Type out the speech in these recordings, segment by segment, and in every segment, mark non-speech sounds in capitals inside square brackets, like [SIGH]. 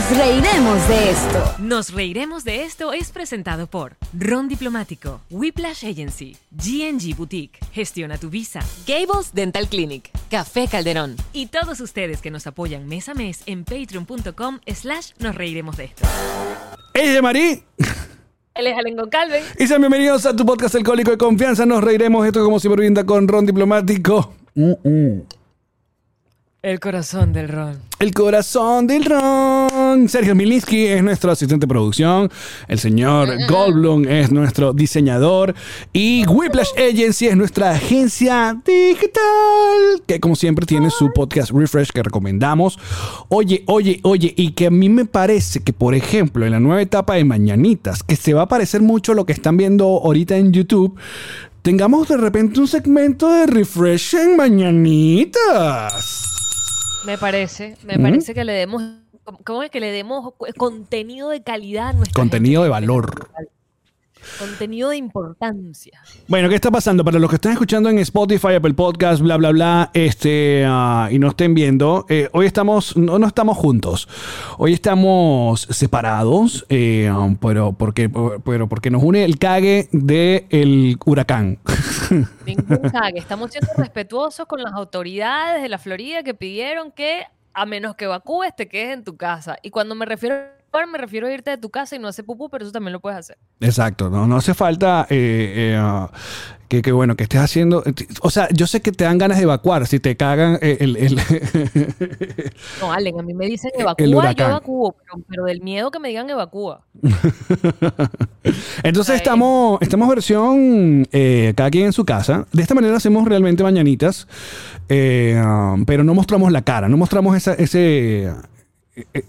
Nos reiremos de esto. Nos reiremos de esto es presentado por Ron Diplomático, Whiplash Agency, GNG Boutique, Gestiona tu Visa Gables Dental Clinic, Café Calderón. y todos ustedes que nos apoyan mes a mes en patreon.com slash nos reiremos de esto. Ella es Marí. Él es Alen Calven. Y sean bienvenidos a tu podcast Alcohólico de Confianza. Nos reiremos esto como siempre brinda con Ron Diplomático. El corazón del Ron. El corazón del Ron. Sergio Milinski es nuestro asistente de producción. El señor Goldblum es nuestro diseñador. Y Whiplash Agency es nuestra agencia digital. Que como siempre tiene su podcast Refresh que recomendamos. Oye, oye, oye. Y que a mí me parece que, por ejemplo, en la nueva etapa de Mañanitas, que se va a parecer mucho a lo que están viendo ahorita en YouTube. Tengamos de repente un segmento de refresh en mañanitas. Me parece, me parece que le demos, ¿cómo es que le demos contenido de calidad a nuestra Contenido gente? de valor. Contenido de importancia. Bueno, ¿qué está pasando? Para los que están escuchando en Spotify, Apple Podcast, bla, bla, bla, este, ah, y no estén viendo, eh, hoy estamos, no, no estamos juntos. Hoy estamos separados, eh, um, pero, porque, pero porque nos une el cague del huracán. [LAUGHS] Ningún cague. Estamos siendo respetuosos con las autoridades de la Florida que pidieron que, a menos que evacúes, te quedes en tu casa. Y cuando me refiero a me refiero a irte de tu casa y no hacer pupú, pero eso también lo puedes hacer. Exacto, no, no hace falta eh, eh, ah, que, que, bueno, que estés haciendo. O sea, yo sé que te dan ganas de evacuar si te cagan eh, el. el- [LAUGHS] No, Allen, a mí me dicen evacúa, yo evacúo, pero, pero del miedo que me digan evacúa. [LAUGHS] Entonces Ay. estamos, estamos versión eh, cada quien en su casa. De esta manera hacemos realmente mañanitas, eh, ah, pero no mostramos la cara, no mostramos esa- ese,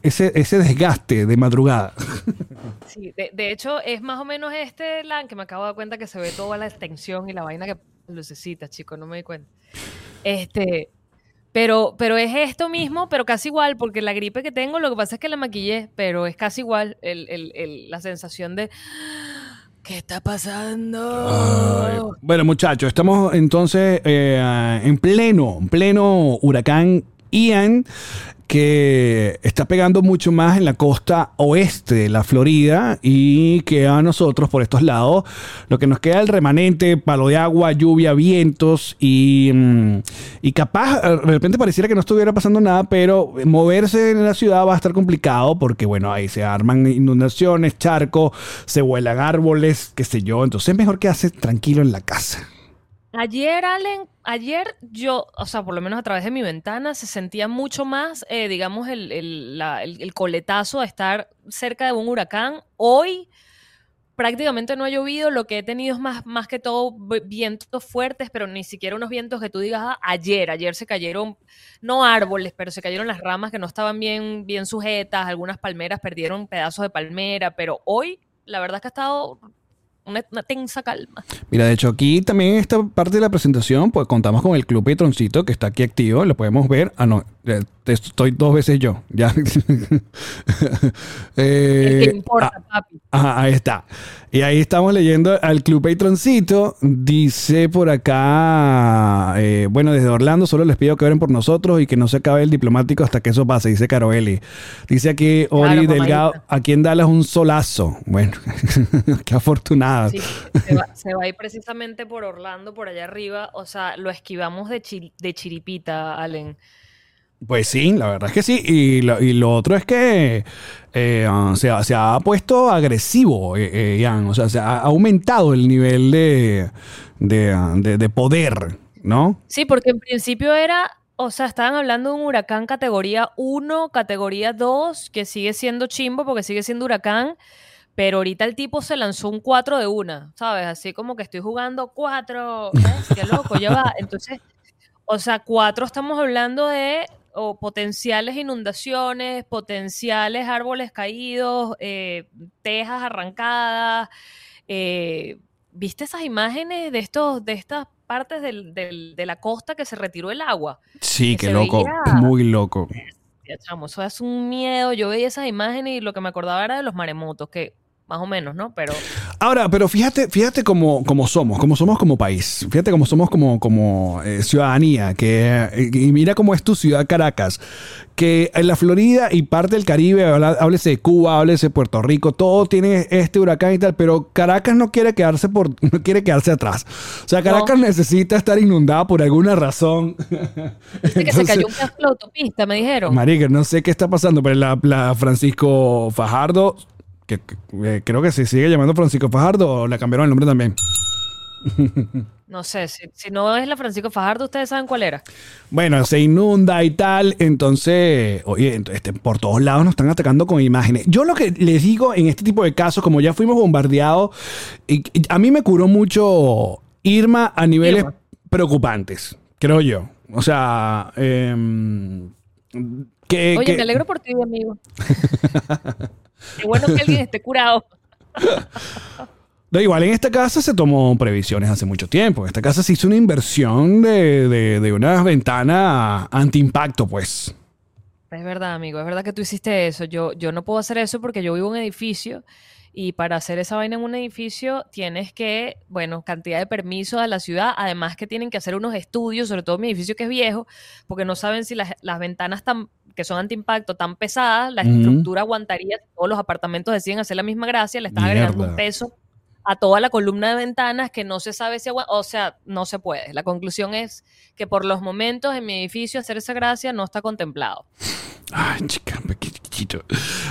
ese, ese desgaste de madrugada. [LAUGHS] Sí, de, de hecho, es más o menos este LAN que me acabo de dar cuenta que se ve toda la extensión y la vaina que lucecitas, chicos, no me di cuenta. Este, pero, pero es esto mismo, pero casi igual, porque la gripe que tengo, lo que pasa es que la maquillé, pero es casi igual el, el- el- la sensación de [GASPS] ¿qué está pasando? Bueno, muchachos, estamos entonces eh, en pleno, en pleno huracán Ian, que está pegando mucho más en la costa oeste de la Florida y que a nosotros por estos lados lo que nos queda el remanente, palo de agua, lluvia, vientos y, mm, y capaz eh, de repente pareciera que no estuviera pasando nada, pero moverse en la ciudad va a estar complicado porque bueno, ahí se arman inundaciones, charcos, se vuelan árboles, qué sé yo, entonces es mejor quedarse tranquilo en la casa. Ayer, Allen, ayer yo, o sea, por lo menos a través de mi ventana, se sentía mucho más, eh, digamos, el, el- el- coletazo de estar cerca de un huracán. Hoy prácticamente no ha llovido, lo que he tenido es más, más que todo vi- vientos fuertes, pero ni siquiera unos vientos que tú digas, "Ah, ayer, ayer se cayeron, no árboles, pero se cayeron las ramas que no estaban bien, bien sujetas, algunas palmeras perdieron pedazos de palmera, pero hoy la verdad es que ha estado una, una tensa calma. Mira, de hecho aquí también en esta parte de la presentación, pues contamos con el Club Patroncito que está aquí activo, lo podemos ver. Ah, no, estoy dos veces yo, ya. Eh, [LAUGHS] El que importa, ah, papi. Ajá, ahí está. Y ahí estamos leyendo al Club Patroncito. Dice por acá, eh, bueno, desde Orlando solo les pido que oren por nosotros y que no se acabe el diplomático hasta que eso pase, dice Caroeli. Dice aquí Ori Claro, Delgado, aquí en Dallas un solazo. Bueno, [LAUGHS] qué afortunada. Sí, se va, se va a ir precisamente por Orlando, por allá arriba. O sea, lo esquivamos de, chiri- de chiripita, Allen. Pues sí, la verdad es que sí. Y lo, y lo otro es que eh, ah, se, ha- se ha puesto agresivo, eh, eh, Ian. O sea, se ha aumentado el nivel de, de, ah, de- de poder, ¿no? Sí, porque en principio era, o sea, estaban hablando de un huracán categoría 1, categoría 2, que sigue siendo chimbo porque sigue siendo huracán, pero ahorita el tipo se lanzó un 4 de una, ¿sabes? Así como que estoy jugando 4, qué loco, ya va. [LAUGHS] Entonces, o sea, 4 estamos hablando de o potenciales inundaciones, potenciales árboles caídos, eh, tejas arrancadas. eh, ¿Viste esas imágenes de estos, de estas partes del- del- de la costa que se retiró el agua? Sí, Que qué loco. veía- Muy loco. Ya, chamo, eso es un miedo. Yo veía esas imágenes y lo que me acordaba era de los maremotos, que más o menos, ¿no? Pero Ahora, pero fíjate, fíjate cómo, cómo somos, cómo somos como país. Fíjate cómo somos como, como eh, ciudadanía. Que, eh, y mira cómo es tu ciudad Caracas. Que en la Florida y parte del Caribe, háblese de Cuba, háblese de Puerto Rico, todo tiene este huracán y tal, pero Caracas no quiere quedarse por, [LAUGHS] no quiere quedarse atrás. O sea, Caracas necesita estar inundada por alguna razón. [LAUGHS] viste que se cayó un pedazo de la autopista, me dijeron. Marica, no sé qué está pasando, pero la, la Francisco Fajardo, que, que, eh, creo que se sigue llamando Francisco Fajardo, o le cambiaron el nombre también. No sé, si, si no es la Francisco Fajardo, ustedes saben cuál era. Bueno, se inunda y tal, entonces, oye, este, por todos lados nos están atacando con imágenes. Yo lo que les digo en este tipo de casos, como ya fuimos bombardeados, y, y a mí me curó mucho Irma a niveles Irma. preocupantes, creo yo. O sea, em, que, Oye, que- me alegro por ti, amigo. [LAUGHS] Qué bueno que alguien esté curado. Da igual, en esta casa se tomó previsiones hace mucho tiempo. En esta casa se hizo una inversión de, de, de una ventana anti-impacto, pues. Es verdad, amigo, es verdad que tú hiciste eso. Yo, yo no puedo hacer eso porque yo vivo en un edificio y para hacer esa vaina en un edificio tienes que, bueno, cantidad de permisos a la ciudad, además que tienen que hacer unos estudios, sobre todo mi edificio que es viejo, porque no saben si las, las ventanas tan, que son antiimpacto tan pesadas, la estructura aguantaría, si todos los apartamentos deciden hacer la misma gracia, le estás agregando un peso a toda la columna de ventanas que no se sabe si aguanta, o sea, no se puede. La conclusión es que por los momentos en mi edificio hacer esa gracia no está contemplado. Ay, chica, qué chiquito.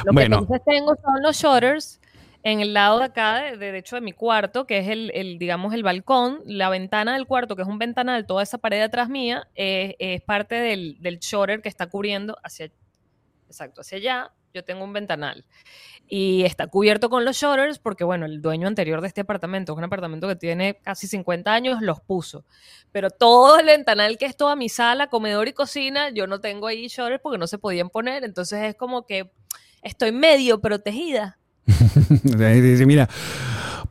Lo Bueno, que entonces tengo son los shutters en el lado de acá, de, de hecho de mi cuarto, que es el, el, digamos, el balcón, la ventana del cuarto, que es un ventanal, toda esa pared atrás mía, es parte del, del shutter que está cubriendo hacia, exacto, hacia allá, yo tengo un ventanal. Y está cubierto con los shutters porque, bueno, el dueño anterior de este apartamento, es un apartamento que tiene casi 50 años, los puso. Pero todo el ventanal que es toda mi sala, comedor y cocina, yo no tengo ahí shutters porque no se podían poner. Entonces es como que estoy medio protegida. [LAUGHS] dice, mira,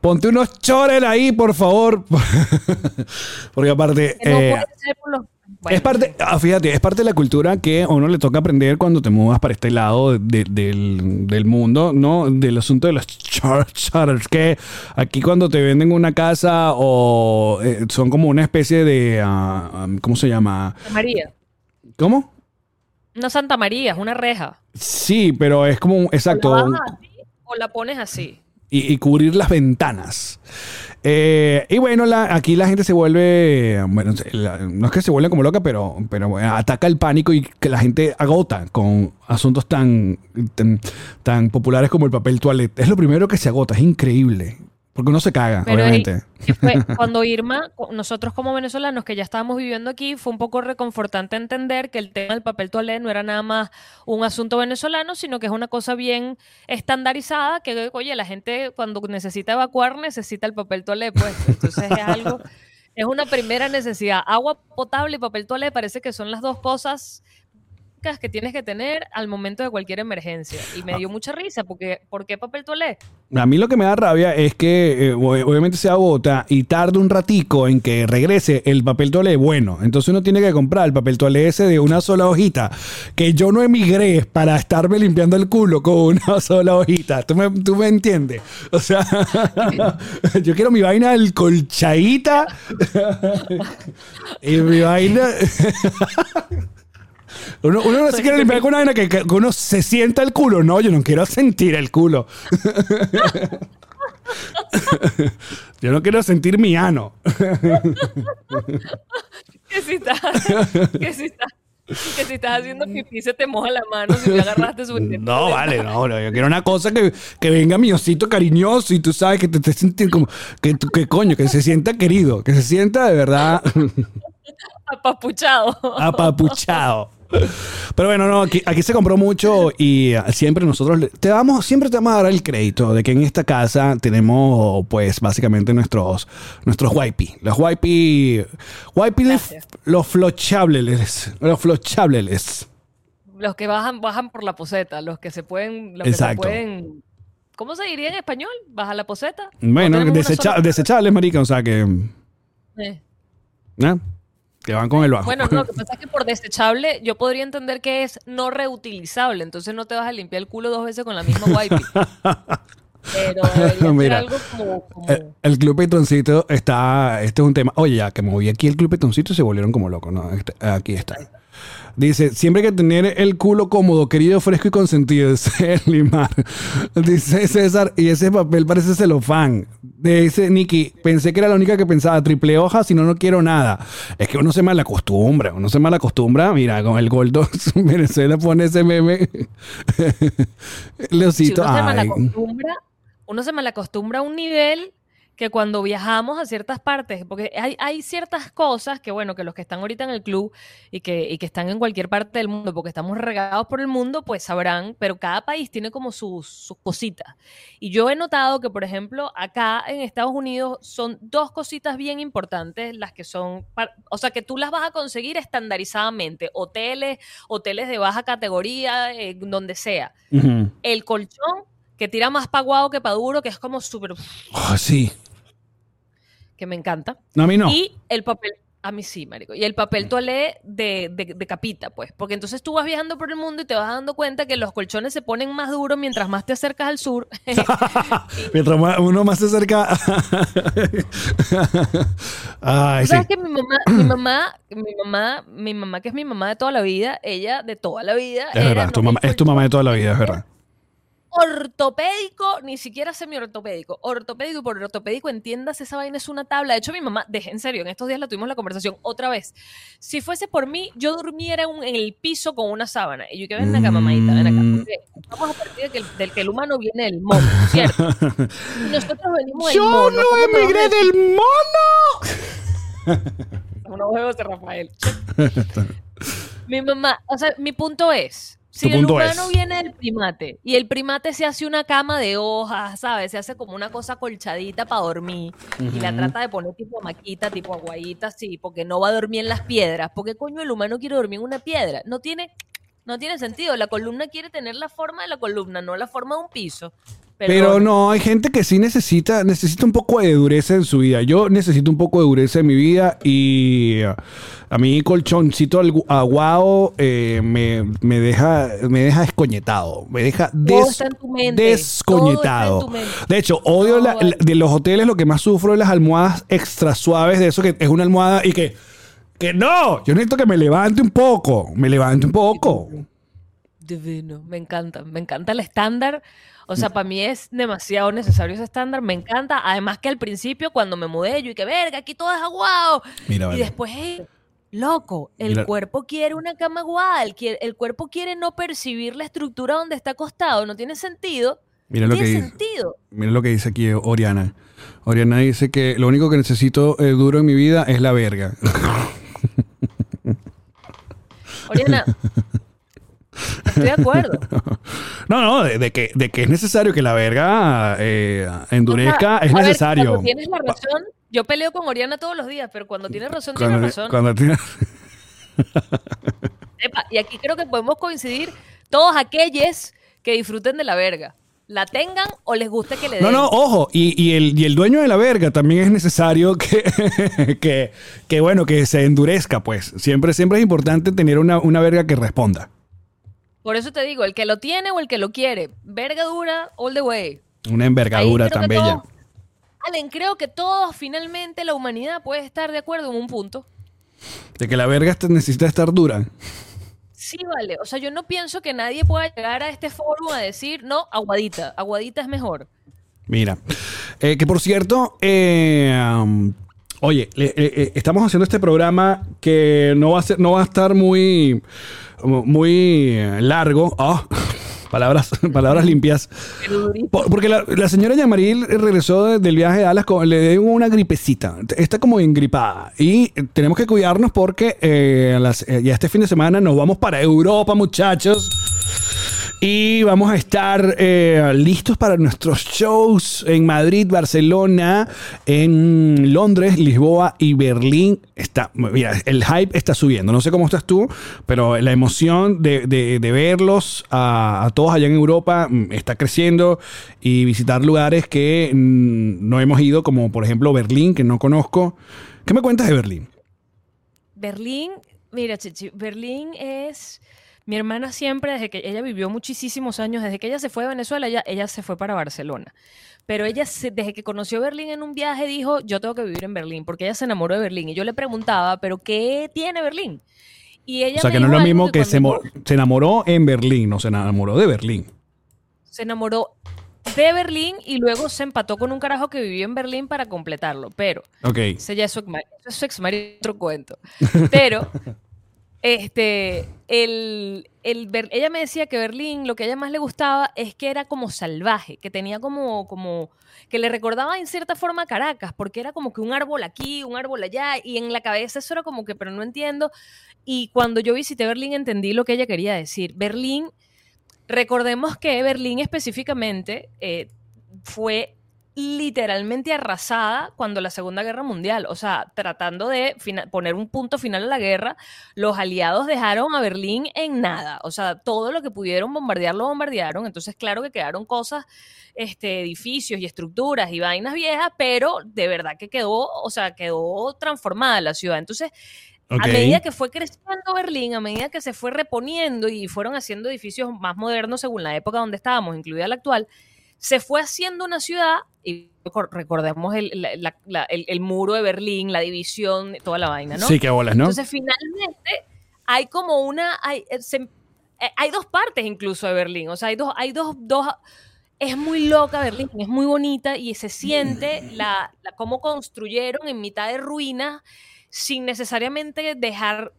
ponte unos chores ahí, por favor. [LAUGHS] Porque aparte... No eh, puede ser por los... Bueno, es parte, ah, fíjate, es parte de la cultura que a uno le toca aprender cuando te mudas para este lado de- del, del mundo, ¿no? Del asunto de los char- shutters, que aquí cuando te venden una casa o eh, son como una especie de, ah, ¿cómo se llama? Santa María. ¿Cómo? Una Santa María, es una reja. Sí, pero es como, un- exacto, o la pones así. y, cubrir las ventanas. Eh, y bueno, aquí la gente se vuelve, bueno, no es que se vuelve como loca, pero, pero bueno, ataca el pánico y que la gente agota con asuntos tan, tan, tan populares como el papel toalete. Es lo primero que se agota, es increíble. Porque uno se caga, Pero, obviamente. Y fue [LAUGHS] cuando Irma, nosotros como venezolanos que ya estábamos viviendo aquí, fue un poco reconfortante entender que el tema del papel toalé no era nada más un asunto venezolano, sino que es una cosa bien estandarizada, que oye, la gente cuando necesita evacuar necesita el papel toalé, pues. Entonces es algo, es una primera necesidad. Agua potable y papel toalé parece que son las dos cosas que tienes que tener al momento de cualquier emergencia. Y me dio mucha risa, porque ¿por qué papel toalé? A mí lo que me da rabia es que eh, ob- obviamente se agota y tarda un ratico en que regrese el papel toalé bueno. Entonces uno tiene que comprar el papel toalé ese de una sola hojita. Que yo no emigré para estarme limpiando el culo con una [LAUGHS] sola hojita. ¿Tú me, tú me entiendes? O sea, [LAUGHS] yo quiero mi vaina el colchadita [LAUGHS] y mi vaina... Uno, uno no se quiere limpiar con una vaina que, que uno se sienta el culo. No, yo no quiero sentir el culo. [LAUGHS] yo no quiero sentir mi ano. Que sí está, que si estás haciendo pipí se te moja la mano si le agarraste su No, vale, no, no, yo quiero una cosa que, que venga mi osito cariñoso y tú sabes que te estés sintiendo como, que, que coño, que se sienta querido, que se sienta de verdad [LAUGHS] apapuchado. apapuchado. Pero bueno, no, aquí, aquí se compró mucho y ah, siempre nosotros te damos, siempre te vamos a dar el crédito de que en esta casa tenemos, pues, básicamente nuestros, nuestros wipey. Los Gracias. los flochables, los flochables. Los que bajan, bajan por la poseta, los que se pueden, los que se Exacto. pueden. ¿Cómo se diría en español? ¿Baja la poseta? Bueno, ¿O tenemos una desecha- sola- desechables, marica, o sea que, Eh. ¿no? Que van con el bajo. Bueno, no, lo que pasa es que por [LAUGHS] desechable yo podría entender que es no reutilizable, entonces no te vas a limpiar el culo dos veces con la misma wipe. Pero [LAUGHS] Mira. algo como, como- El, el Club Petoncito está. Este es un tema. Oye, ya que moví aquí el Club Petoncito se volvieron como locos, ¿no? Este- aquí está. Dice: Siempre hay que tener el culo cómodo, querido, fresco y consentido. [LAUGHS] Dice Limar. Dice César: Y ese papel parece celofán. Dice Nicky: Pensé que era la única que pensaba triple hoja, si no, no quiero nada. Es que uno se mal acostumbra. Uno se mal acostumbra. Mira, con el Goldo [LAUGHS] Venezuela pone ese meme. [LAUGHS] si Leocito. uno se ay. malacostumbra, uno se malacostumbra a un nivel que cuando viajamos a ciertas partes, porque hay, hay ciertas cosas que, bueno, que los que están ahorita en el club y que, y que están en cualquier parte del mundo, porque estamos regados por el mundo, pues sabrán, pero cada país tiene como sus, sus cositas. Y yo he notado que, por ejemplo, acá en Estados Unidos son dos cositas bien importantes, las que son, o sea, que tú las vas a conseguir estandarizadamente, hoteles, hoteles de baja categoría, eh, donde sea el colchón que tira más paguado que pa' duro, que es como súper... Ah, sí. Que me encanta. No, a mí no. Y el papel... A mí sí, marico. Y el papel toalé de, de, de capita, pues. Porque entonces tú vas viajando por el mundo y te vas dando cuenta que los colchones se ponen más duros mientras más te acercas al sur. [LAUGHS] [LAUGHS] Mientras más- uno más se acerca. Ay, Tú sí. sabes que mi mamá, mi mamá, mi mamá, mi mamá, que es mi mamá de toda la vida, ella de toda la vida. Es verdad, tu mamá, es tu mamá de toda la vida, es verdad. Ortopédico, ni siquiera semi-ortopédico. Ortopédico, por ortopédico, entiendas, esa vaina es una tabla. De hecho, mi mamá, de, en serio, en estos días la tuvimos la conversación otra vez. Si fuese por mí, yo durmiera en, el piso con una sábana. Y yo que ven acá, mamadita, ven acá. Mm. Porque vamos a partir de que el, del que el humano viene del mono, ¿cierto? Y nosotros venimos del [LAUGHS] ¡Yo mono. no ¿cómo te vas a emigré del mono! [LAUGHS] Unos huevos de Rafael. mi mamá, o sea, mi punto es, si Tu el punto humano es. viene del primate y el primate se hace una cama de hojas, ¿sabes? Se hace como una cosa colchadita para dormir y la trata de poner tipo maquita, tipo aguayita, así, porque no va a dormir en las piedras. porque coño el humano quiere dormir en una piedra? No tiene, no tiene sentido. La columna quiere tener la forma de la columna, no la forma de un piso. Pero no, hay gente que sí necesita, necesita un poco de dureza en su vida. Yo necesito un poco de dureza en mi vida y uh, a mí colchoncito aguado eh, me, me deja me deja descoñetado, me deja des- descoñetado. De hecho, odio No, la- vale. de los hoteles lo que más sufro es las almohadas extra suaves de eso que es una almohada y que que no, yo necesito que me levante un poco, me levante un poco. Divino, me encanta, me encanta el estándar. O sea, para mí es demasiado necesario ese estándar, me encanta. Además que al principio, cuando me mudé, yo y que verga, aquí todo es aguado. Mira, Y vale. después, hey, loco, el Mira. cuerpo quiere una cama aguada, el, cuerpo quiere no percibir la estructura donde está acostado, no tiene sentido. Mira lo que dice. Mira lo que dice aquí Oriana. Oriana dice que lo único que necesito eh, duro en mi vida es la verga. Oriana, [LAUGHS] estoy de acuerdo. [LAUGHS] No, no, de, de que, de que es necesario que la verga eh, endurezca, O sea, es ver, necesario. cuando tienes la razón, yo peleo con Oriana todos los días, pero cuando tienes razón, tienes Cuando- razón. cuando tiene- [LAUGHS] Epa, y aquí creo que podemos coincidir todos aquellos que disfruten de la verga. La tengan o les guste que le den. No, no, ojo, y, y el, y el dueño de la verga también es necesario [LAUGHS] que, que, que, bueno, que se endurezca, pues. Siempre, siempre es importante tener una, una verga que responda. Por eso te digo, el que lo tiene o el que lo quiere. Verga dura all the way. Una envergadura tan bella. todos- Allen, creo que todos, finalmente, la humanidad puede estar de acuerdo en un punto. De que la verga necesita estar dura. Sí, vale. O sea, yo no pienso que nadie pueda llegar a este foro a decir, no, aguadita. Aguadita es mejor. Mira, eh, que por cierto, eh, um, Oye, le- eh, estamos haciendo este programa que no va a ser, no va a estar muy, muy eh, largo. Ah, [LAUGHS] palabras, [LAUGHS] palabras limpias. Por- porque la, la señora Yamaril regresó de- del viaje de Dallas, con, le dio una gripecita. Está como engripada. Y tenemos que cuidarnos porque eh, las- eh, ya este fin de semana nos vamos para Europa, muchachos. Y vamos a estar eh, listos para nuestros shows en Madrid, Barcelona, en Londres, Lisboa y Berlín. Está, el hype está subiendo. No sé cómo estás tú, pero la emoción de, de- de verlos a, a todos allá en Europa mm, está creciendo y visitar lugares que mm, no hemos ido, como por ejemplo Berlín, que no conozco. ¿Qué me cuentas de Berlín? Berlín, mira, Chichi, Berlín es. Mi hermana siempre, desde que ella vivió muchísimos años, desde que ella se fue de Venezuela, ella, ella se fue para Barcelona. Pero ella, se- desde que conoció Berlín en un viaje, dijo: Yo tengo que vivir en Berlín, porque ella se enamoró de Berlín. Y yo le preguntaba: ¿Pero qué tiene Berlín? Y ella O sea, me que no es lo mismo que se, se enamoró en Berlín, no se enamoró de Berlín. se enamoró de Berlín y luego se empató con un carajo que vivió en Berlín para completarlo. Pero Ok. Ese ya es su su exmarido, otro cuento. Pero, [LAUGHS] este, el, el ella me decía que Berlín, lo que a ella más le gustaba es que era como salvaje, que tenía como, como, que le recordaba en cierta forma a Caracas, porque era como que un árbol aquí, un árbol allá, y en la cabeza eso era como que, pero no entiendo. Y cuando yo visité Berlín entendí lo que ella quería decir. Berlín, recordemos que Berlín específicamente eh, fue literalmente arrasada cuando la Segunda Guerra Mundial, o sea, tratando de poner un punto final a la guerra, los aliados dejaron a Berlín en nada, o sea, todo lo que pudieron bombardear lo bombardearon, entonces claro que quedaron cosas, este, edificios y estructuras y vainas viejas, pero de verdad que quedó, o sea, quedó transformada la ciudad, entonces a medida que fue creciendo Berlín, a medida que se fue reponiendo y fueron haciendo edificios más modernos según la época donde estábamos, incluida la actual, se fue haciendo una ciudad, y recor- recordemos el, la- la- la- el- el muro de Berlín, la división, toda la vaina, ¿no? Sí, qué bolas, ¿no? Entonces, finalmente, hay como una. Hay, eh, se- eh, hay dos partes incluso de Berlín. O sea, hay dos. Hay dos, dos es muy loca Berlín, es muy bonita y se siente la, la- cómo construyeron en mitad de ruinas sin necesariamente dejar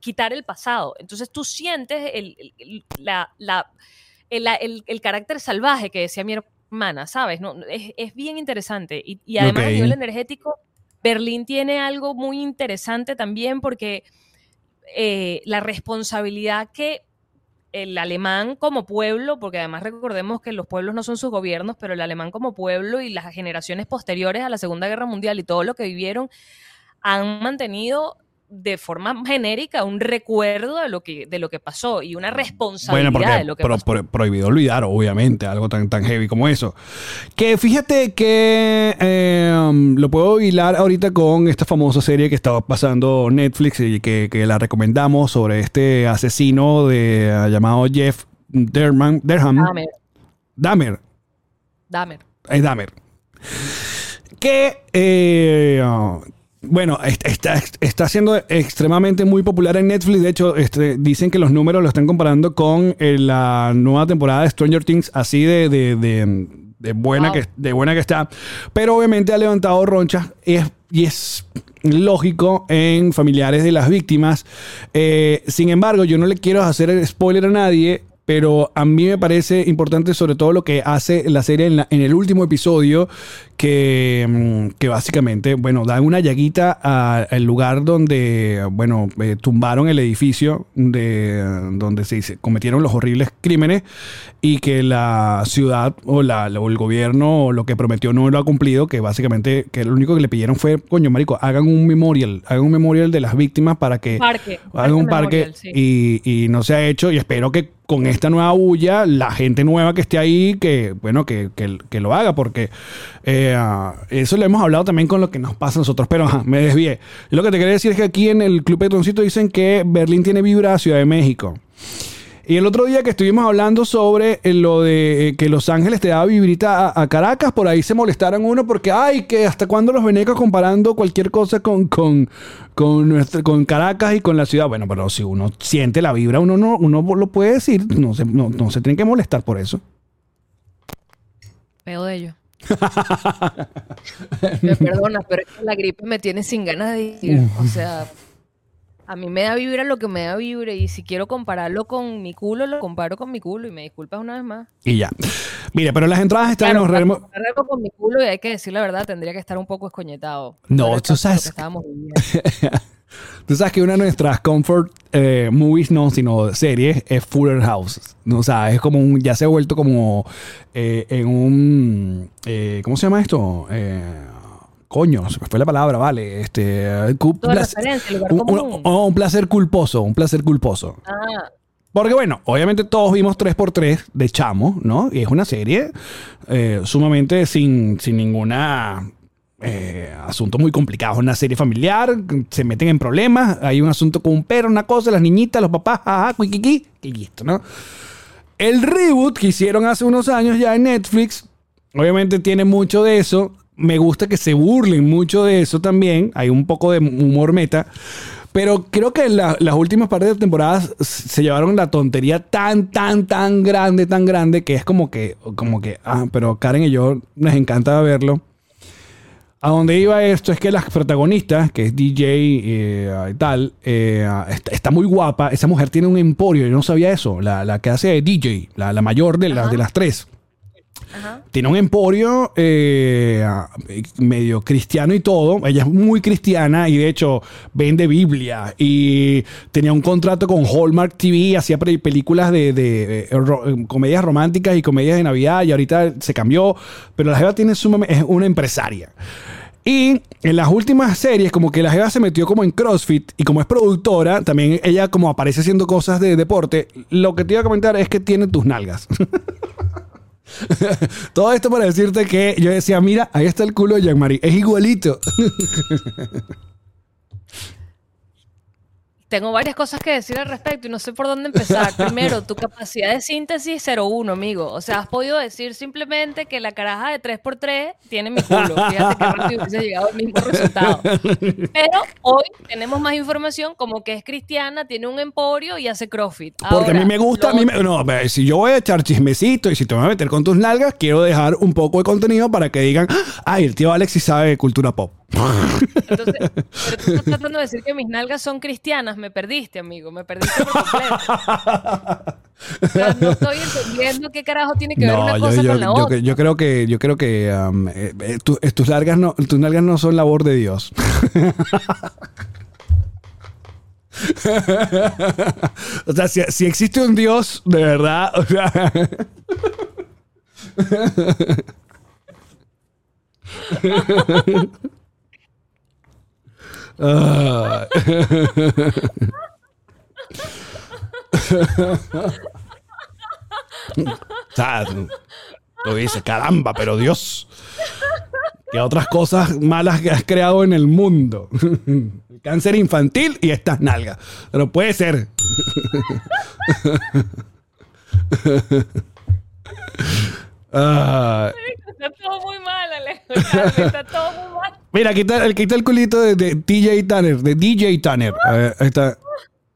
quitar el pasado. Entonces tú sientes el, el- el- la, la- el, el- el carácter salvaje que decía mi hermana, ¿sabes? No, es, es bien interesante. Y, y además a nivel energético, Berlín tiene algo muy interesante también porque eh, la responsabilidad que el alemán como pueblo, porque además recordemos que los pueblos no son sus gobiernos, pero el alemán como pueblo y las generaciones posteriores a la Segunda Guerra Mundial y todo lo que vivieron han mantenido de forma genérica un recuerdo de lo que, de lo que pasó y una responsabilidad Bueno, porque de lo que pro- pasó. pro- prohibido olvidar, obviamente, algo tan, tan heavy como eso. Que fíjate que eh, lo puedo hilar ahorita con esta famosa serie que estaba pasando Netflix y que, que la recomendamos sobre este asesino de, eh, llamado Jeff Derman, Derham. Dahmer, Dahmer. Dahmer. Es Dahmer. Que, eh, bueno, est- está, está siendo extremadamente muy popular en Netflix. De hecho, este, dicen que los números lo están comparando con eh, la nueva temporada de Stranger Things, así de, de- de- de buena, Wow. que, de buena que está. Pero obviamente ha levantado ronchas es- y es lógico en familiares de las víctimas. Eh, sin embargo, yo no le quiero hacer spoiler a nadie. Pero a mí me parece importante sobre todo lo que hace la serie en, la- en el último episodio, que, mm, que básicamente, bueno, da una llaguita al lugar donde, bueno, eh, tumbaron el edificio de, donde se, se cometieron los horribles crímenes y que la ciudad o, la, o el gobierno o lo que prometió no lo ha cumplido, que básicamente que lo único que le pidieron fue, coño, marico, hagan un memorial, hagan un memorial de las víctimas para que Parque. hagan un parque memorial, sí. y, y no se ha hecho y espero que con esta nueva bulla la gente nueva que esté ahí que bueno que, que- que lo haga porque eh, ah, eso lo hemos hablado también con lo que nos pasa a nosotros. Pero me desvié. Lo que te quería decir es que aquí en el Club Petroncito dicen que Berlín tiene vibra a Ciudad de México y el otro día que estuvimos hablando sobre eh, lo de eh, que Los Ángeles te daba vibrita a, a Caracas, por ahí se molestaron uno porque, ay, que hasta cuándo los venecos comparando cualquier cosa con, con, con, nuestra- con Caracas y con la ciudad. Bueno, pero si uno siente la vibra, uno no uno lo puede decir, no se, no, no se tiene que molestar por eso. Peo de ellos. [LAUGHS] Me perdonas, pero es que la gripe me tiene sin ganas de ir. O sea, a mí me da vibra lo que me da vibra y si quiero compararlo con mi culo, lo comparo con mi culo y me disculpas una vez más. Y ya. Mire, pero las entradas están Claro, en los para remo- comparar algo con mi culo y hay que decir la verdad, tendría que estar un poco escoñetado. No, tú sabes-. [LAUGHS] Tú sabes que una de nuestras comfort eh, movies, no, sino series, es Fuller House. O sea, es como un, ya se ha vuelto como eh, en un, eh, ¿cómo se llama esto? Eh, coño, se me fue la palabra, vale. Este, placer- un, un- placer culposo, un placer culposo. Ah, Porque bueno, obviamente todos vimos 3x3 de Chamo, ¿no? Y es una serie eh, sumamente sin, sin ninguna eh, asunto muy complicado. Es una serie familiar, se meten en problemas, hay un asunto con un perro, una cosa, las niñitas, los papás, jaja, cuiquiqui, y listo, ¿no? El reboot que hicieron hace unos años ya en Netflix, obviamente tiene mucho de eso. Me gusta que se burlen mucho de eso también. Hay un poco de humor meta. Pero creo que la- las últimas partes de temporadas se llevaron la tontería tan, tan, tan grande, tan grande, que es como que, como que, ah, pero Karen y yo nos encanta verlo. A donde iba esto es que las protagonistas, que es DJ eh, y tal, eh, está, está muy guapa. Esa mujer tiene un emporio, yo no sabía eso. La, la que hace de DJ, la, la mayor de, las de las tres. Ajá. Tiene un emporio eh, medio cristiano y todo. Ella es muy cristiana y de hecho vende Biblia. Y tenía un contrato con Hallmark TV, hacía películas de, comedias románticas y comedias de Navidad. Y ahorita se cambió. Pero la Jeva tiene es una empresaria. Y en las últimas series, como que la Jeva se metió como en CrossFit y como es productora, también ella como aparece haciendo cosas de deporte. Lo que te iba a comentar es que tiene tus nalgas. [LAUGHS] [LAUGHS] Todo esto para decirte que yo decía, mira, ahí está el culo de Jean-Marie. Es igualito. [LAUGHS] Tengo varias cosas que decir al respecto y no sé por dónde empezar. [LAUGHS] Primero, tu capacidad de síntesis 01, amigo. O sea, has podido decir simplemente que la caraja de 3x3 tiene mi culo. Fíjate que rápido hubiese llegado al mismo resultado. Pero hoy tenemos más información como que es cristiana, tiene un emporio y hace CrossFit. Porque a mí me gusta, a mí me- no, si yo voy a echar chismecito y si te voy a meter con tus nalgas, quiero dejar un poco de contenido para que digan, ay, el tío Alex sí sabe de cultura pop. Entonces, pero tú estás tratando de decir que mis nalgas son cristianas. Me perdiste, amigo. Me perdiste por completo. O sea, no estoy entendiendo qué carajo tiene que ver una yo, cosa yo- con la yo otra. yo creo que, yo creo que um, eh, eh, tu- eh, tus, nalgas no, tus nalgas no son labor de Dios. [LAUGHS] o sea, si, si existe un Dios, de verdad, o sea, [LAUGHS] Ah. [LAUGHS] O tú dices, caramba, pero Dios, ¿qué otras cosas malas que has creado en el mundo? Cáncer infantil y estas nalgas. Pero puede ser. [LAUGHS] Ah, Está todo muy mal, Alejo. Está todo muy mal. [LAUGHS] mira, aquí está, aquí está el culito de, de DJ Tanner, de DJ Tanner. A ver, ahí está.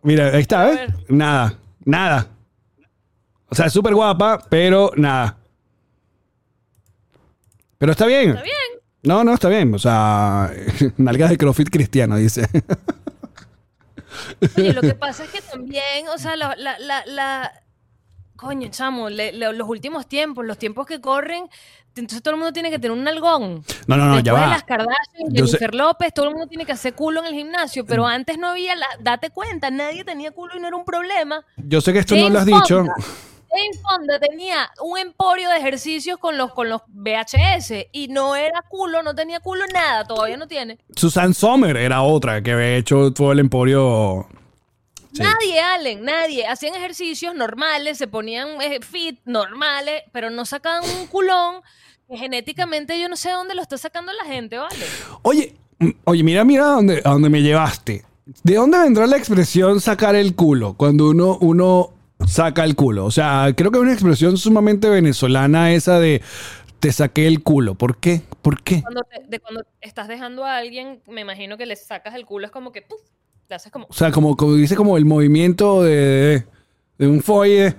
Mira, ahí está, ver. Nada, nada. O sea, es súper guapa, pero nada. Pero está bien. Está bien. No, no, está bien. O sea, [LAUGHS] nalgas de CrossFit cristiano, dice. Oye, lo que [LAUGHS] pasa es que también, o sea, la, la, la, la- coño, chamo, le- le- los últimos tiempos, los tiempos que corren, entonces todo el mundo tiene que tener un nalgón. No, no, no, ya Después de va. las Kardashian, Yo sé- Jennifer López, todo el mundo tiene que hacer culo en el gimnasio, pero antes no había, la, date cuenta, nadie tenía culo y no era un problema. Yo sé que esto no lo has dicho. Jane Fonda tenía un emporio de ejercicios con los, con los VHS y no era culo, no tenía culo nada, todavía no tiene. Susan Sommer era otra que había hecho todo el emporio. Sí. Nadie, Allen, nadie. Hacían ejercicios normales, se ponían eh, fit normales, pero no sacaban un culón que genéticamente yo no sé dónde lo está sacando la gente, ¿vale? Oye, oye, mira, mira a dónde, a dónde me llevaste. ¿De dónde vendrá la expresión sacar el culo? Cuando uno, uno saca el culo. O sea, creo que es una expresión sumamente venezolana esa de te saqué el culo. ¿Por qué? ¿Por qué? Cuando, te- de cuando estás dejando a alguien, me imagino que le sacas el culo, es como que, ¡puf! Le haces como... O sea, como, como dice como el movimiento de, un folle.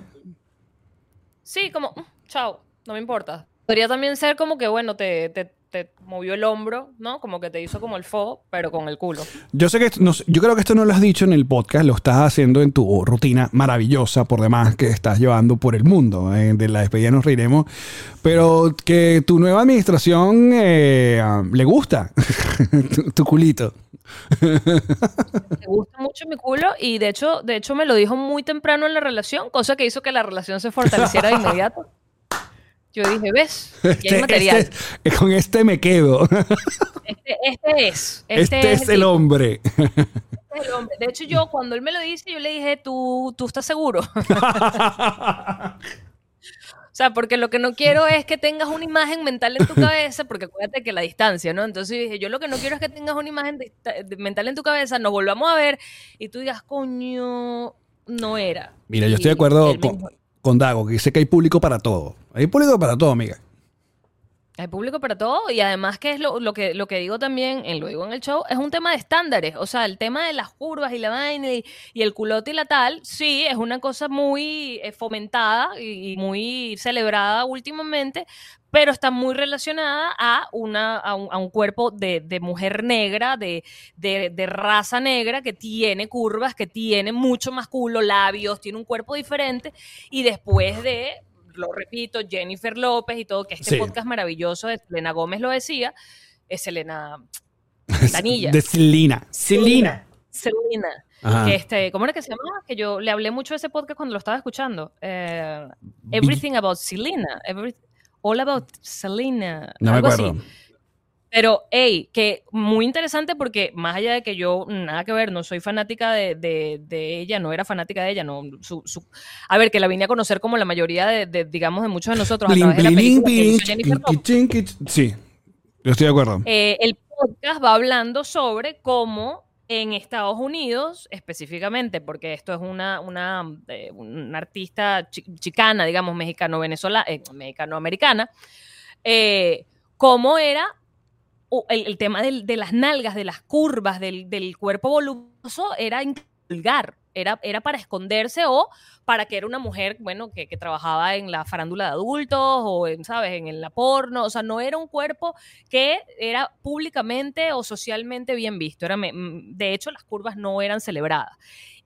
Sí, como, "Mm, chao, no me importa. Podría también ser como que, bueno, te, te, te movió el hombro, ¿no? Como que te hizo como el fo, pero con el culo. Yo sé que esto- no yo creo que esto no lo has dicho en el podcast, lo estás haciendo en tu rutina maravillosa por demás que estás llevando por el mundo. eh, de la despedida nos reiremos, pero que tu nueva administración eh, ah, le gusta [LAUGHS] tu, tu culito. Me gusta mucho mi culo y de hecho, de hecho me lo dijo muy temprano en la relación, cosa que hizo que la relación se fortaleciera de inmediato. [LAUGHS] Yo dije, ¿ves? Aquí hay Este- material. este- con este me quedo. Este, este es. Este, Este, es el hombre. este es el hombre. De hecho, yo cuando él me lo dice, yo le dije, ¿tú, tú estás seguro? [LAUGHS] O sea, porque lo que no quiero es que tengas una imagen mental en tu cabeza, porque acuérdate que la distancia, ¿no? Entonces dije, yo lo que no quiero es que tengas una imagen de- mental en tu cabeza, nos volvamos a ver y tú digas, coño, no era. Mira, yo estoy de acuerdo con, con Dago, que dice que hay público para todo. Hay público para todo, amiga. Hay público para todo y además que es lo, que lo que digo también, en, lo digo en el show, es un tema de estándares. O sea, el tema de las curvas y la vaina y, y el culote y la tal, sí, es una cosa muy eh, fomentada y, y muy celebrada últimamente, pero está muy relacionada a, una, a, un, a un cuerpo de, de mujer negra, de, de, de raza negra, que tiene curvas, que tiene mucho más culo, labios, tiene un cuerpo diferente y después de lo repito, Jennifer López y todo, que este Sí. podcast maravilloso de Selena Gómez lo decía, es Selena [LAUGHS] Tanilla. De. Selena. Ajá. Que este, ¿Cómo era que se llamaba? Que yo le hablé mucho de ese podcast cuando lo estaba escuchando. Eh, everything about Selena. every- all about Selena. No me así. acuerdo. Pero, hey, que muy interesante porque más allá de que yo nada que ver, no soy fanática de, de- de ella, no era fanática de ella, no. Su, su- a ver, que la vine a conocer como la mayoría de, de, digamos, de muchos de nosotros a través de la película Sí, yo estoy de acuerdo. Eh, el podcast va hablando sobre cómo en Estados Unidos, específicamente, porque esto es una, una, eh, una artista chi- chicana, digamos, mexicano-venezolana, eh, mexicano-americana, eh, cómo era el, tema de las nalgas, de las curvas, del, del cuerpo voluminoso, era vulgar. Era, era para esconderse o para que era una mujer, bueno, que, trabajaba en la farándula de adultos o, en, ¿sabes?, en, la porno. O sea, no era un cuerpo que era públicamente o socialmente bien visto. Era, mm, de hecho, las curvas no eran celebradas.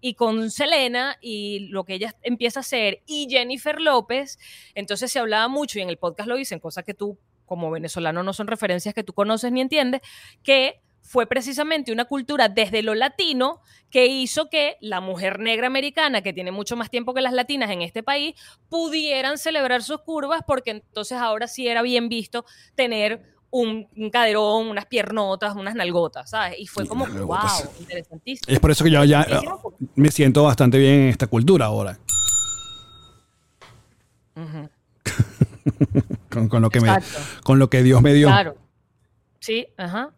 Y con Selena y lo que ella empieza a hacer y Jennifer López, entonces se hablaba mucho y en el podcast lo dicen, cosas que tú como venezolano no son referencias que tú conoces ni entiendes, que fue precisamente una cultura desde lo latino que hizo que la mujer negra americana, que tiene mucho más tiempo que las latinas en este país, pudieran celebrar sus curvas porque entonces ahora sí era bien visto tener un, un caderón, unas piernotas, unas nalgotas, ¿sabes? Y fue como, wow, interesantísimo. Es por eso que yo ya ah, me siento bastante bien en esta cultura ahora. [LAUGHS] Con, con lo que me, con lo que Dios me dio. Claro. Sí, ajá.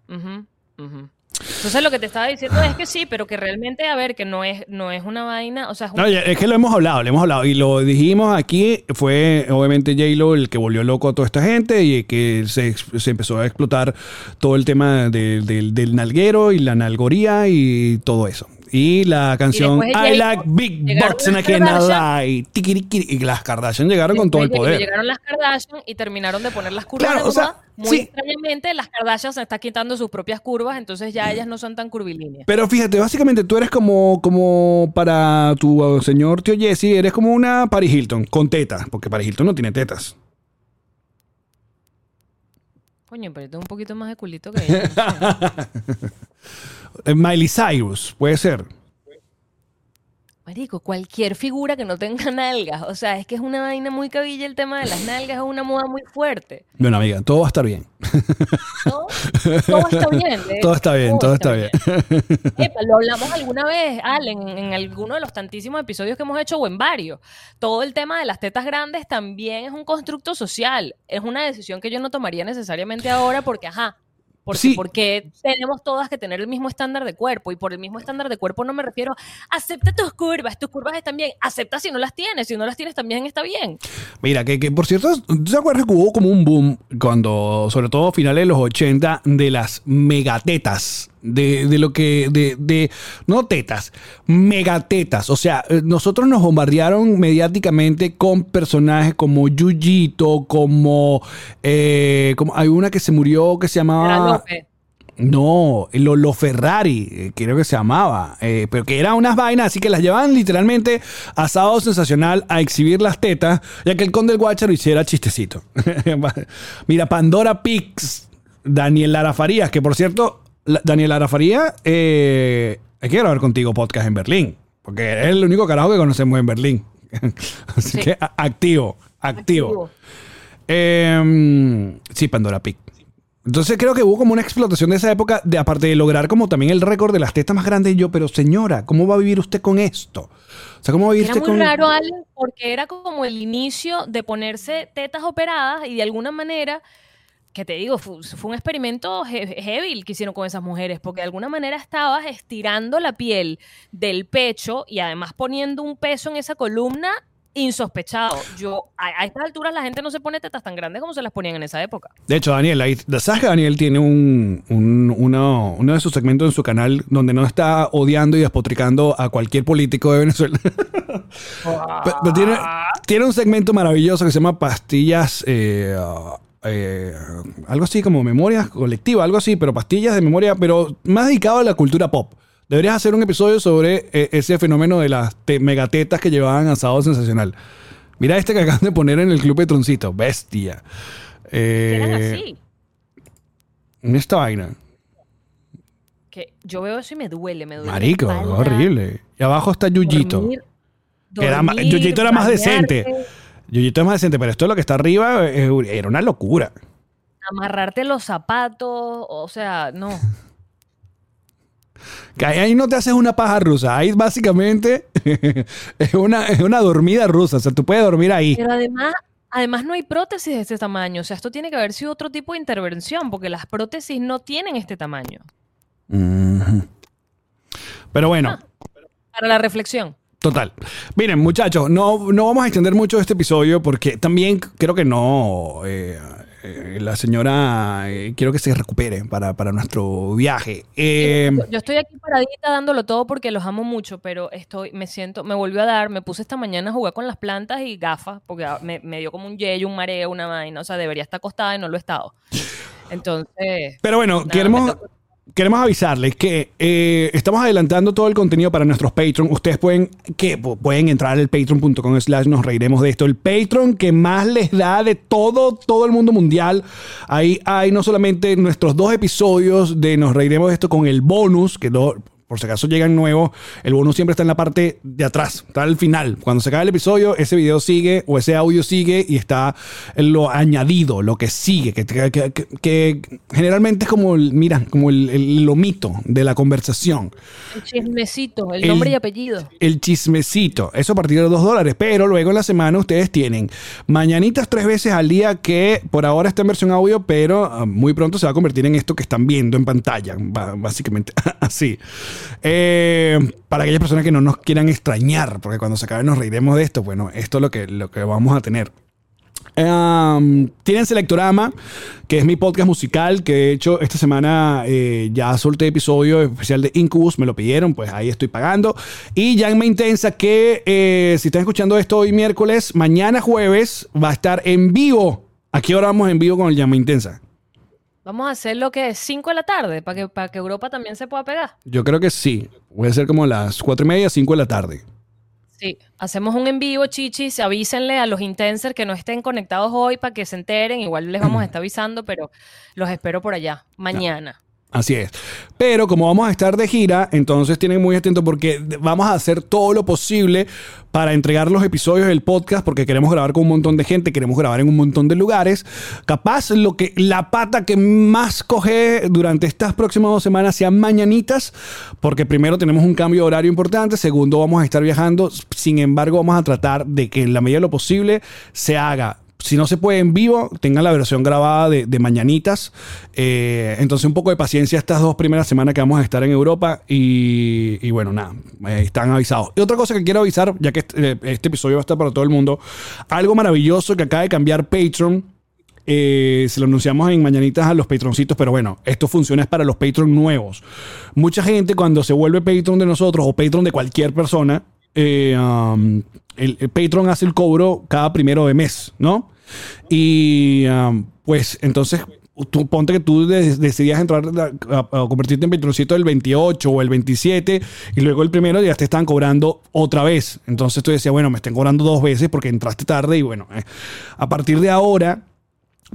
Entonces lo que te estaba diciendo es que sí, pero que realmente, a ver, que no es, no es una vaina, o sea, es es que lo hemos hablado, lo hemos hablado. Y lo dijimos aquí, fue obviamente J-Lo el que volvió loco a toda esta gente y que se, se empezó a explotar todo el tema de- del nalguero y la nalgoría y todo eso. Y la canción I like big butts and I cannot lie. Y las Kardashian llegaron con todo el poder. Llegaron las Kardashian y terminaron de poner las curvas Claro, o sea. Muy sí. extrañamente, las Kardashian se están quitando sus propias curvas, entonces ya ellas no son tan curvilíneas. Pero fíjate, básicamente tú eres como, como para tu uh, señor tío Jesse, eres como una Paris Hilton con tetas, porque Paris Hilton no tiene tetas. Coño, pero tengo un poquito más de culito que ella. [LAUGHS] Eh, Miley Cyrus, puede ser. Marico, cualquier figura que no tenga [LAUGHS] nalgas. O sea, es que es una vaina muy cabilla el tema de las nalgas, es una moda muy fuerte. Bueno, amiga, todo va a estar bien. Todo está bien. Todo está bien, todo está bien. Epa, lo hablamos alguna vez, Allen, en, en alguno de los tantísimos episodios que hemos hecho o en varios. Todo el tema de las tetas grandes también es un constructo social. Es una decisión que yo no tomaría necesariamente ahora porque, ajá, porque, Sí. porque tenemos todas que tener el mismo estándar de cuerpo. Y por el mismo estándar de cuerpo no me refiero, acepta tus curvas, tus curvas están bien. Acepta si no las tienes, si no las tienes también está bien. Mira, que, que por cierto, ¿tú te acuerdas que hubo como un boom cuando, sobre todo a finales de los 80, de las megatetas? De, de lo que, de, de, no tetas, megatetas. O sea, eh, nosotros nos bombardearon mediáticamente con personajes como Yuyito, como, eh, como hay una que se murió que se llamaba... No, Lolo Ferrari, eh, creo que se llamaba, eh, pero que eran unas vainas, así que las llevaban literalmente a Sábado Sensacional a exhibir las tetas, ya que el Conde del Guácharo hiciera chistecito. [LAUGHS] Mira, Pandora Pix, Daniel Lara Farías, que por cierto, Daniel Lara Farías, eh, hay que grabar contigo podcast en Berlín, porque eres el único carajo que conocemos en Berlín. [LAUGHS] así Sí. que activo, activo. Activo. Eh, sí, Pandora Pig. Entonces creo que hubo como una explotación de esa época, de aparte de lograr como también el récord de las tetas más grandes. Y yo, pero señora, ¿cómo va a vivir usted con esto? O sea, ¿cómo va a vivir Era usted muy con raro, Allen, porque era como el inicio de ponerse tetas operadas y de alguna manera, que te digo, fue, fue un experimento he- heavy que hicieron con esas mujeres, porque de alguna manera estabas estirando la piel del pecho y además poniendo un peso en esa columna insospechado. Yo, a, a estas alturas la gente no se pone tetas tan grandes como se las ponían en esa época. De hecho, Daniel, ahí- ¿sabes que Daniel tiene un, un- uno, uno de sus segmentos en su canal donde no está odiando y despotricando a cualquier político de Venezuela? [LAUGHS] Pero- pero tiene, tiene un segmento maravilloso que se llama Pastillas, eh, ah, eh, algo así como memoria colectiva, algo así, pero pastillas de memoria, pero más dedicado a la cultura pop. Deberías hacer un episodio sobre eh, ese fenómeno de las te- megatetas que llevaban a Sábado Sensacional. Mira este que acaban de poner en el Club Petroncito. Bestia. Eran Eh, así. esta vaina. Que yo veo eso y me duele, me duele. Marico, horrible. Y abajo está Yuyito. dormir, Que era ma- dormir, Yuyito era más decente. Yuyito es más decente, pero esto lo que está arriba eh, era una locura. Amarrarte los zapatos, o sea, no. [LAUGHS] Que ahí, no te haces una paja rusa. Ahí básicamente [LAUGHS] es una, es una dormida rusa. O sea, tú puedes dormir ahí. Pero además, además no hay prótesis de este tamaño. O sea, esto tiene que haber sido otro tipo de intervención, porque las prótesis no tienen este tamaño. Pero bueno, Para la reflexión. Total. Miren, muchachos, no, no vamos a extender mucho este episodio porque también creo que no. eh, eh, la señora eh, quiero que se recupere para, para nuestro viaje. Yo- estoy aquí paradita dándolo todo porque los amo mucho, pero estoy, me siento, me volvió a dar, me puse esta mañana a jugar con las plantas y gafas, porque me, me dio como un yello, un mareo, una vaina, o sea, debería estar acostada y no lo he estado. Entonces, Pero bueno, Nada, queremos. Queremos avisarles que eh, estamos adelantando todo el contenido para nuestros Patreon. Ustedes pueden, que pu- pueden entrar al patreon.com slash nos reiremos de esto. El Patreon que más les da de todo, todo el mundo mundial. Ahí hay no solamente nuestros dos episodios de Nos reiremos de esto con el bonus, que no- por si acaso llegan nuevos, el bonus siempre está en la parte de atrás, está al final. Cuando se acaba el episodio, ese video sigue o ese audio sigue y está lo añadido, lo que sigue, que, que- que- que- generalmente es como, el, mira, como el, el lomito de la conversación. el chismecito, el, El- nombre y apellido. El chismecito, eso a partir de dos dólares, pero luego en la semana ustedes tienen mañanitas tres veces al día que por ahora está en versión audio, pero ah, muy pronto se va a convertir en esto que están viendo en pantalla, básicamente [LAUGHS] así. Eh, para aquellas personas que no nos quieran extrañar, porque cuando se acabe nos reiremos de esto, bueno, esto es lo que, lo que vamos a tener. Um, tienen Selectorama, que es mi podcast musical, que de hecho esta semana eh, ya solté episodio especial de Incubus, me lo pidieron, pues ahí estoy pagando. Y Llama Intensa, que eh, si están escuchando esto hoy miércoles, mañana jueves va a estar en vivo. ¿A qué hora vamos en vivo con el Llama Intensa? Vamos a hacer lo que es 5 de la tarde, para que, para que Europa también se pueda pegar. Yo creo que sí. Voy a ser como las cuatro y media, cinco de la tarde. Sí, hacemos un en vivo, chichis, avísenle a los intensers que no estén conectados hoy para que se enteren, igual les vamos a [CLEARS THROAT] estar avisando, pero los espero por allá, mañana. Así es. Pero como vamos a estar de gira, entonces tienen muy atento porque vamos a hacer todo lo posible para entregar los episodios del podcast porque queremos grabar con un montón de gente, queremos grabar en un montón de lugares. Capaz lo que la pata que más coge durante estas próximas dos semanas sean mañanitas, porque primero tenemos un cambio de horario importante, segundo vamos a estar viajando, sin embargo vamos a tratar de que en la medida de lo posible se haga si no se puede en vivo, tengan la versión grabada de, de mañanitas. Eh, entonces, un poco de paciencia estas dos primeras semanas que vamos a estar en Europa. Y, bueno, nada, eh, están avisados. Y otra cosa que quiero avisar, ya que este, eh, este episodio va a estar para todo el mundo, algo maravilloso que acaba de cambiar Patreon se lo anunciamos en mañanitas a los patroncitos, pero bueno, esto funciona es para los Patreon nuevos. Mucha gente cuando se vuelve Patreon de nosotros o Patreon de cualquier persona, um, el Patreon hace el cobro cada primero de mes, ¿no? Y pues entonces tú ponte que tú de- decidías entrar a, a convertirte en patroncito el 28 o el 27 y luego el primero ya te están cobrando otra vez. Entonces tú decías, bueno, me están cobrando dos veces porque entraste tarde y bueno, eh, a partir de ahora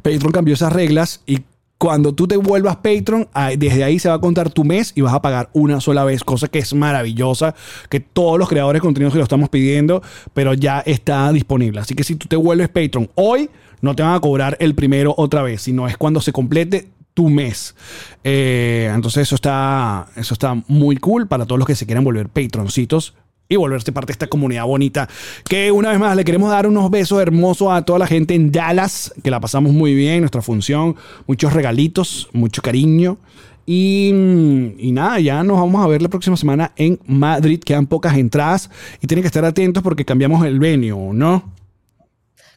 Patreon cambió esas reglas y cuando tú te vuelvas Patreon, desde ahí se va a contar tu mes y vas a pagar una sola vez, cosa que es maravillosa, que todos los creadores de contenido se lo estamos pidiendo, pero ya está disponible. Así que si tú te vuelves Patreon hoy, no te van a cobrar el primero otra vez, sino es cuando se complete tu mes. Eh, entonces eso está, eso está muy cool para todos los que se quieran volver Patroncitos y volverse parte de esta comunidad bonita. Que una vez más le queremos dar unos besos hermosos a toda la gente en Dallas, que la pasamos muy bien, nuestra función, muchos regalitos, mucho cariño. Y, y nada, ya nos vamos a ver la próxima semana en Madrid. Quedan pocas entradas y tienen que estar atentos porque cambiamos el venue, ¿no?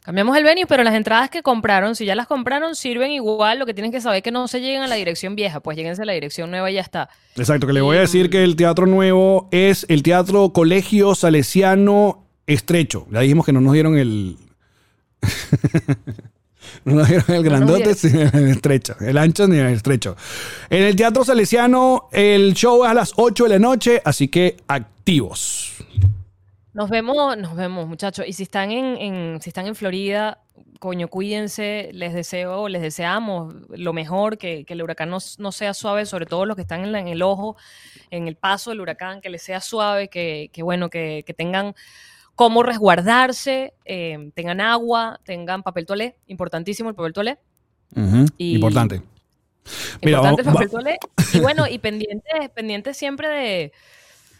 Cambiamos el venue, pero las entradas que compraron, si ya las compraron, sirven igual. Lo que tienen que saber es que no se lleguen a la dirección vieja, pues lléguense a la dirección nueva y ya está. Exacto, que le voy a decir que el teatro nuevo es el Teatro Colegio Salesiano Estrecho. Ya dijimos que no nos dieron el. [LAUGHS] no nos dieron el grandote, sino el estrecho. El ancho ni el estrecho. En el Teatro Salesiano, el show es a las 8 de la noche, así que activos. Nos vemos, nos vemos, muchachos. Y si están en, en- si están en Florida, coño, cuídense. Les deseo, les deseamos lo mejor, que, que el huracán no, no sea suave, sobre todo los que están en, la- en el ojo, en el paso del huracán, que les sea suave, que, que bueno, que, que tengan cómo resguardarse, eh, tengan agua, tengan papel toalé, importantísimo el papel toalé. Y- Importante. Mira, Importante el papel toalé. Y bueno, y pendientes, pendientes siempre de,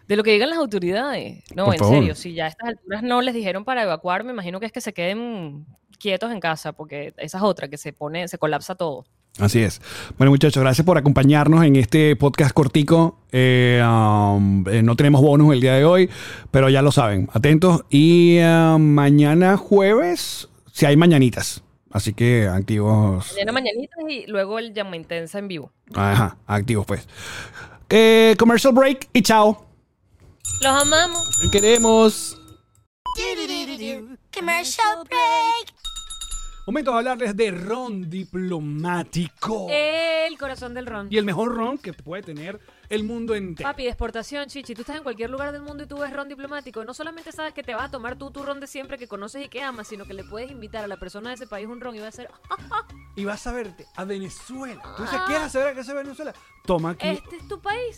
de lo que digan las autoridades. No, Por en favor. serio, si ya a estas alturas no les dijeron para evacuar, me imagino que es que se queden quietos en casa, porque esa es otra, que se pone, se colapsa todo. Así es. Bueno, muchachos, gracias por acompañarnos en este podcast cortico. Eh, um, eh, no tenemos bonus el día de hoy, pero ya lo saben. Atentos. Y uh, mañana jueves, si hay mañanitas. Así que activos. Mañana mañanitas y luego el llama intensa en vivo. Ajá, activos pues. Eh, commercial break y chao. Los amamos. Queremos. Commercial break. Momento de hablarles de ron diplomático. El corazón del ron. Y el mejor ron que puede tener el mundo entero. Papi, de exportación, chichi. Tú estás en cualquier lugar del mundo y tú ves ron diplomático. No solamente sabes que te vas a tomar tú tu ron de siempre que conoces y que amas, sino que le puedes invitar a la persona de ese país un ron y va a ser, "Ah, y vas a verte a Venezuela. Tú dices, ¿quieres saber a qué es Venezuela? Toma aquí este es tu país.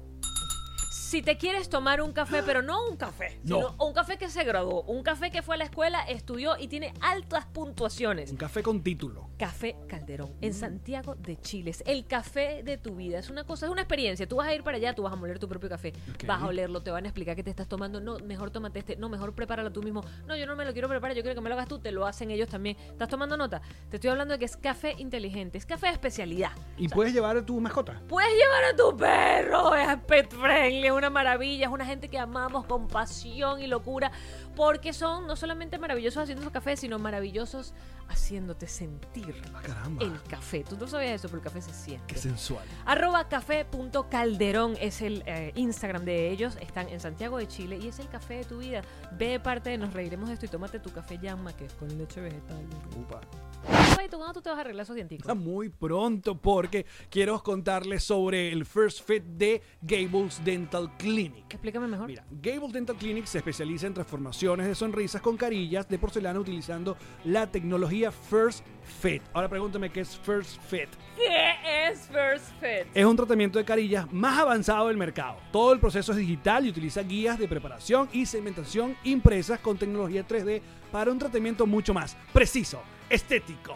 Si te quieres tomar un café, pero no un café, No. sino un café que se graduó, un café que fue a la escuela, estudió y tiene altas puntuaciones. Un café con título. Café Calderón, en Santiago de Chile. Es el café de tu vida. Es una cosa, es una experiencia. Tú vas a ir para allá, tú vas a moler tu propio café. Vas a olerlo, te van a explicar qué te estás tomando. No, mejor tómate este. No, mejor prepáralo tú mismo. No, yo no me lo quiero preparar, yo quiero que me lo hagas tú. Te lo hacen ellos también. ¿Estás tomando nota? Te estoy hablando de que es café inteligente. Es café de especialidad. Y puedes llevar a tu mascota. Puedes llevar a tu perro, es pet friendly, una maravilla, es una gente que amamos con pasión y locura, porque son no solamente maravillosos haciendo su café, sino maravillosos haciéndote sentir Ah, el café. Tú no sabías eso, pero el café se siente. Qué sensual. Arroba café.calderón es el eh, Instagram de ellos. Están en Santiago de Chile y es el café de tu vida. Ve parte de Nos Reiremos de esto y tómate tu café llama, que es con leche vegetal. Upa. Ay, ¿tú cuándo tú te vas a arreglar esos dienticos? Está muy pronto porque quiero contarles sobre el First Fit de Gables Dental Clinic. Explícame mejor. Mira, Gables Dental Clinic se especializa en transformaciones de sonrisas con carillas de porcelana utilizando la tecnología First Fit. Ahora pregúntame qué es First Fit. ¿Qué es First Fit? Es un tratamiento de carillas más avanzado del mercado. Todo el proceso es digital y utiliza guías de preparación y segmentación impresas con tecnología 3D para un tratamiento mucho más preciso, estético,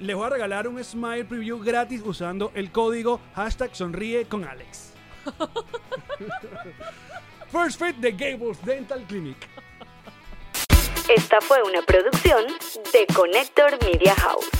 les voy a regalar un Smile Preview gratis usando el código hashtag sonríe con Alex. [LAUGHS] First Fit de Gables Dental Clinic. Esta fue una producción de Connector Media House.